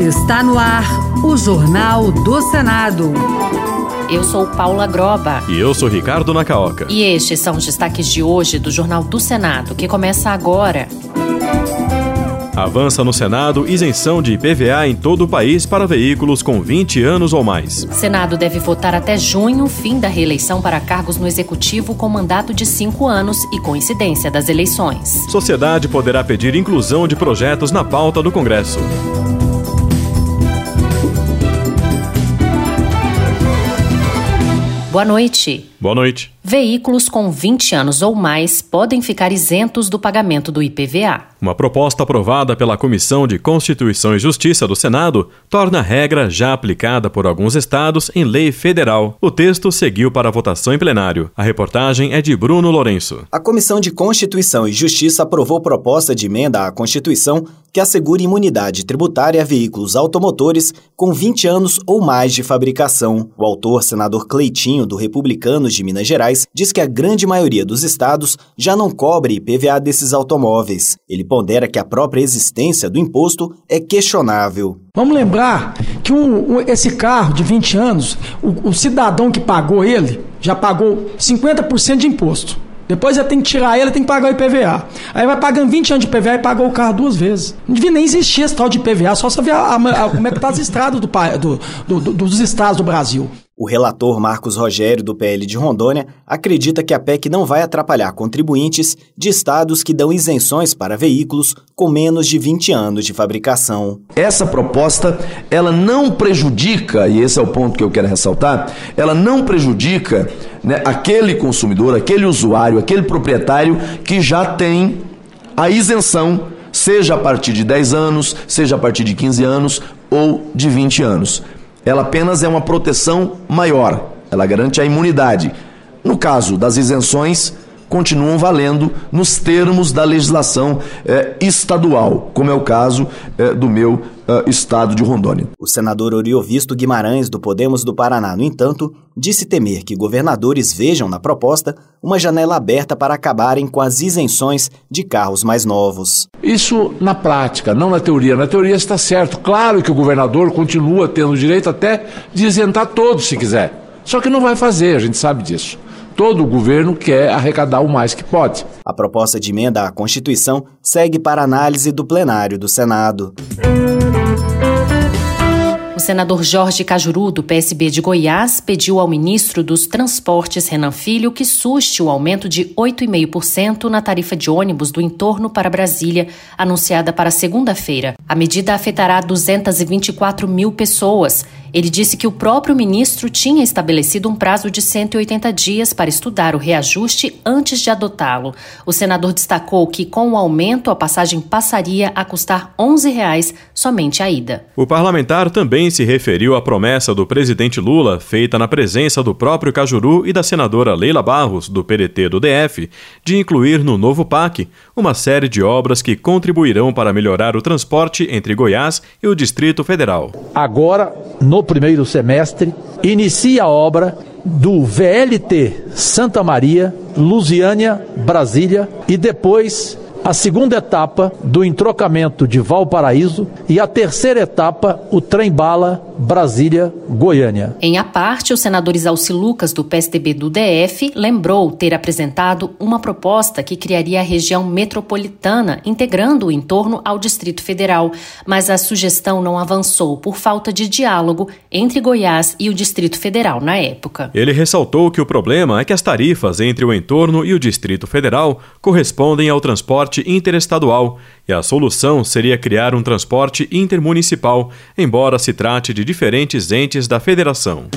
Está no ar o Jornal do Senado. Eu sou Paula Groba. E eu sou Ricardo Nacaoca. E estes são os destaques de hoje do Jornal do Senado, que começa agora. Avança no Senado isenção de IPVA em todo o país para veículos com 20 anos ou mais. Senado deve votar até junho fim da reeleição para cargos no Executivo com mandato de cinco anos e coincidência das eleições. Sociedade poderá pedir inclusão de projetos na pauta do Congresso. Boa noite. Boa noite. Veículos com 20 anos ou mais podem ficar isentos do pagamento do IPVA. Uma proposta aprovada pela Comissão de Constituição e Justiça do Senado torna a regra já aplicada por alguns estados em lei federal. O texto seguiu para a votação em plenário. A reportagem é de Bruno Lourenço. A Comissão de Constituição e Justiça aprovou proposta de emenda à Constituição que assegure imunidade tributária a veículos automotores com 20 anos ou mais de fabricação. O autor, senador Cleitinho, do De Minas Gerais, diz que a grande maioria dos estados já não cobre IPVA desses automóveis. Ele pondera que a própria existência do imposto é questionável. Vamos lembrar que esse carro de 20 anos, o, o cidadão que pagou ele já pagou 50% de imposto. Depois ele tem que tirar ele, tem que pagar o IPVA. Aí vai pagando 20 anos de IPVA e pagou o carro duas vezes. Não devia nem existir esse tal de IPVA, só saber como é que tá as estradas do, do, do, dos estados do Brasil. O relator Marcos Rogério, do PL de Rondônia, acredita que a PEC não vai atrapalhar contribuintes de estados que dão isenções para veículos com menos de 20 anos de fabricação. Essa proposta, ela não prejudica, e esse é o ponto que eu quero ressaltar, ela não prejudica né, aquele consumidor, aquele usuário, aquele proprietário que já tem a isenção, seja a partir de 10 anos, seja a partir de 15 anos ou de 20 anos ela apenas é uma proteção maior, ela garante a imunidade. No caso das isenções, continuam valendo nos termos da legislação eh, estadual, como é o caso eh, do meu eh, estado de Rondônia. O senador Oriovisto Guimarães, do Podemos do Paraná, no entanto, disse temer que governadores vejam na proposta uma janela aberta para acabarem com as isenções de carros mais novos. Isso na prática, não na teoria. Na teoria está certo. Claro que o governador continua tendo o direito até de isentar todos se quiser. Só que não vai fazer, a gente sabe disso todo o governo quer arrecadar o mais que pode. A proposta de emenda à Constituição segue para análise do plenário do Senado. O senador Jorge Cajuru, do PSB de Goiás, pediu ao ministro dos Transportes, Renan Filho, que suste o aumento de 8,5% na tarifa de ônibus do entorno para Brasília, anunciada para segunda-feira. A medida afetará 224 mil pessoas ele disse que o próprio ministro tinha estabelecido um prazo de 180 dias para estudar o reajuste antes de adotá-lo. O senador destacou que, com o aumento, a passagem passaria a custar 11 reais somente a ida. O parlamentar também se referiu à promessa do presidente Lula, feita na presença do próprio Cajuru e da senadora Leila Barros, do PDT do DF, de incluir no novo PAC uma série de obras que contribuirão para melhorar o transporte entre Goiás e o Distrito Federal. Agora, no primeiro semestre, inicia a obra do VLT Santa Maria, Lusiânia, Brasília e depois a segunda etapa do entrocamento de Valparaíso e a terceira etapa, o trem-bala Brasília-Goiânia. Em a parte, o senador Isalci Lucas, do PSDB do DF, lembrou ter apresentado uma proposta que criaria a região metropolitana, integrando o entorno ao Distrito Federal, mas a sugestão não avançou por falta de diálogo entre Goiás e o Distrito Federal na época. Ele ressaltou que o problema é que as tarifas entre o entorno e o Distrito Federal correspondem ao transporte transporte interestadual e a solução seria criar um transporte intermunicipal, embora se trate de diferentes entes da federação.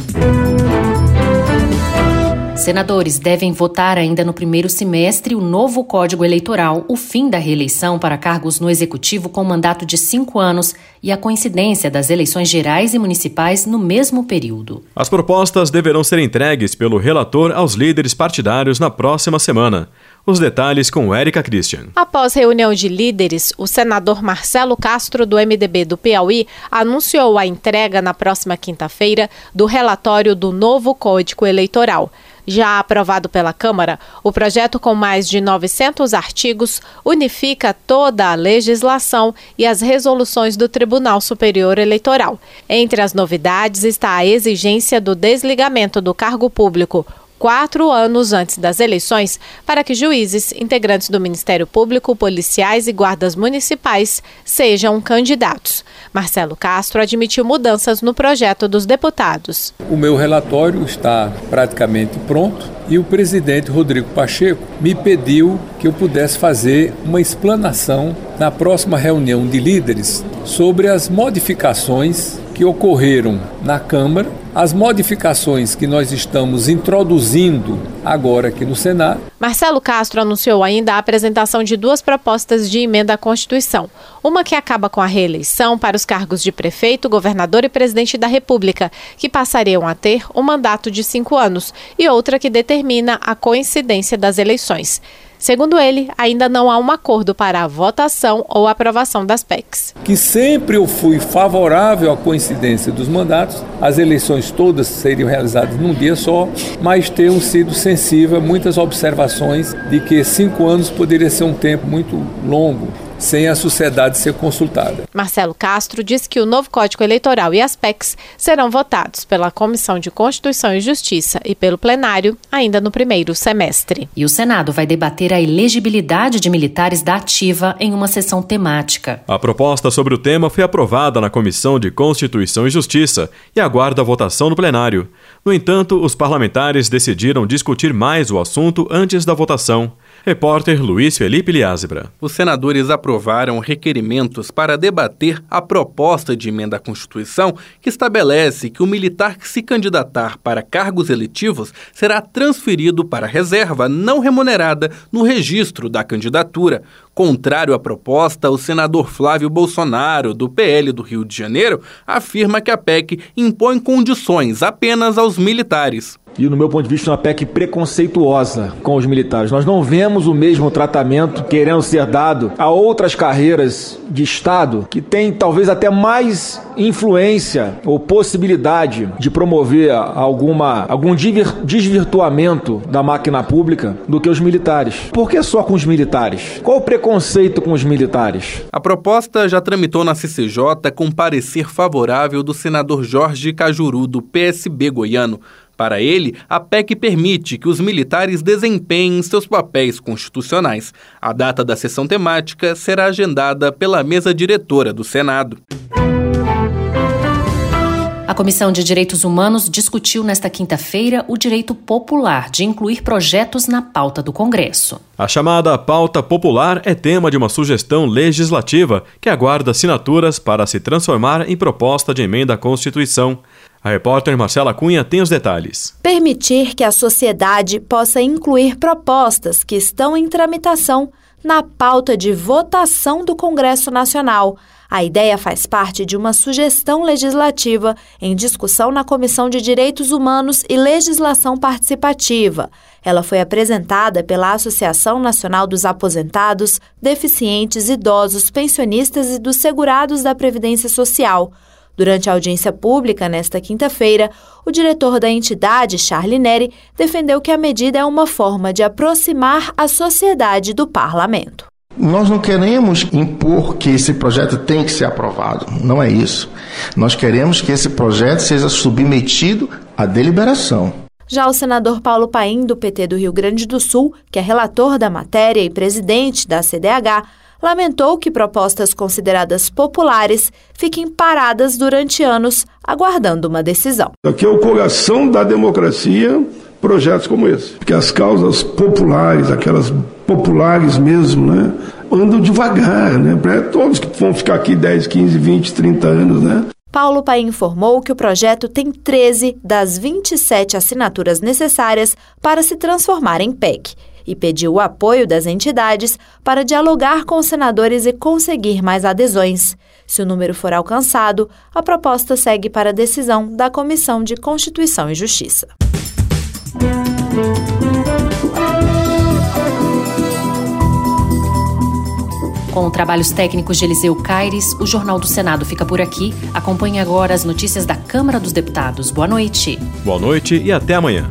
Senadores devem votar ainda no primeiro semestre o novo Código Eleitoral, o fim da reeleição para cargos no Executivo com mandato de cinco anos e a coincidência das eleições gerais e municipais no mesmo período. As propostas deverão ser entregues pelo relator aos líderes partidários na próxima semana. Os detalhes com Érica Christian. Após reunião de líderes, o senador Marcelo Castro, do MDB do Piauí, anunciou a entrega na próxima quinta-feira do relatório do novo Código Eleitoral. Já aprovado pela Câmara, o projeto com mais de 900 artigos unifica toda a legislação e as resoluções do Tribunal Superior Eleitoral. Entre as novidades está a exigência do desligamento do cargo público quatro anos antes das eleições para que juízes, integrantes do Ministério Público, policiais e guardas municipais sejam candidatos. Marcelo Castro admitiu mudanças no projeto dos deputados. O meu relatório está praticamente pronto e o presidente Rodrigo Pacheco me pediu que eu pudesse fazer uma explanação na próxima reunião de líderes sobre as modificações que ocorreram na Câmara, as modificações que nós estamos introduzindo agora aqui no Senado. Marcelo Castro anunciou ainda a apresentação de duas propostas de emenda à Constituição. Uma que acaba com a reeleição para os cargos de prefeito, governador e presidente da República, que passariam a ter um mandato de cinco anos, e outra que determina a coincidência das eleições. Segundo ele, ainda não há um acordo para a votação ou aprovação das PECs. Que sempre eu fui favorável à coincidência dos mandatos, as eleições todas seriam realizadas num dia só, mas tenho sido sensível a muitas observações de que cinco anos poderia ser um tempo muito longo sem a sociedade ser consultada. Marcelo Castro disse que o novo Código Eleitoral e as PECs serão votados pela Comissão de Constituição e Justiça e pelo plenário ainda no primeiro semestre. E o Senado vai debater a elegibilidade de militares da ativa em uma sessão temática. A proposta sobre o tema foi aprovada na Comissão de Constituição e Justiça e aguarda a votação no plenário. No entanto, os parlamentares decidiram discutir mais o assunto antes da votação. Repórter Luiz Felipe Liázebra. Os senadores aprovaram requerimentos para debater a proposta de emenda à Constituição que estabelece que o militar que se candidatar para cargos eletivos será transferido para reserva não remunerada no registro da candidatura. Contrário à proposta, o senador Flávio Bolsonaro, do PL do Rio de Janeiro, afirma que a PEC impõe condições apenas aos militares e, no meu ponto de vista, uma PEC preconceituosa com os militares. Nós não vemos o mesmo tratamento querendo ser dado a outras carreiras de Estado que têm talvez até mais influência ou possibilidade de promover alguma, algum desvirtuamento da máquina pública do que os militares. Por que só com os militares? Qual o preconceito com os militares? A proposta já tramitou na CCJ com parecer favorável do senador Jorge Cajuru, do PSB goiano. Para ele, a PEC permite que os militares desempenhem seus papéis constitucionais. A data da sessão temática será agendada pela mesa diretora do Senado. A Comissão de Direitos Humanos discutiu nesta quinta-feira o direito popular de incluir projetos na pauta do Congresso. A chamada pauta popular é tema de uma sugestão legislativa que aguarda assinaturas para se transformar em proposta de emenda à Constituição. A repórter Marcela Cunha tem os detalhes. Permitir que a sociedade possa incluir propostas que estão em tramitação na pauta de votação do Congresso Nacional. A ideia faz parte de uma sugestão legislativa em discussão na Comissão de Direitos Humanos e Legislação Participativa. Ela foi apresentada pela Associação Nacional dos Aposentados, Deficientes, Idosos, Pensionistas e dos Segurados da Previdência Social. Durante a audiência pública nesta quinta-feira, o diretor da entidade, Charlie Neri, defendeu que a medida é uma forma de aproximar a sociedade do parlamento. Nós não queremos impor que esse projeto tem que ser aprovado, não é isso. Nós queremos que esse projeto seja submetido à deliberação. Já o senador Paulo Paim, do PT do Rio Grande do Sul, que é relator da matéria e presidente da CDH, lamentou que propostas consideradas populares fiquem paradas durante anos, aguardando uma decisão. Aqui é o coração da democracia, projetos como esse. Porque as causas populares, aquelas populares mesmo, né, andam devagar, né? Para todos que vão ficar aqui 10, 15, 20, 30 anos, né? Paulo Pai informou que o projeto tem 13 das 27 assinaturas necessárias para se transformar em PEC e pediu o apoio das entidades para dialogar com os senadores e conseguir mais adesões. Se o número for alcançado, a proposta segue para a decisão da Comissão de Constituição e Justiça. Com trabalhos técnicos de Eliseu Caires, o Jornal do Senado fica por aqui. Acompanhe agora as notícias da Câmara dos Deputados. Boa noite. Boa noite e até amanhã.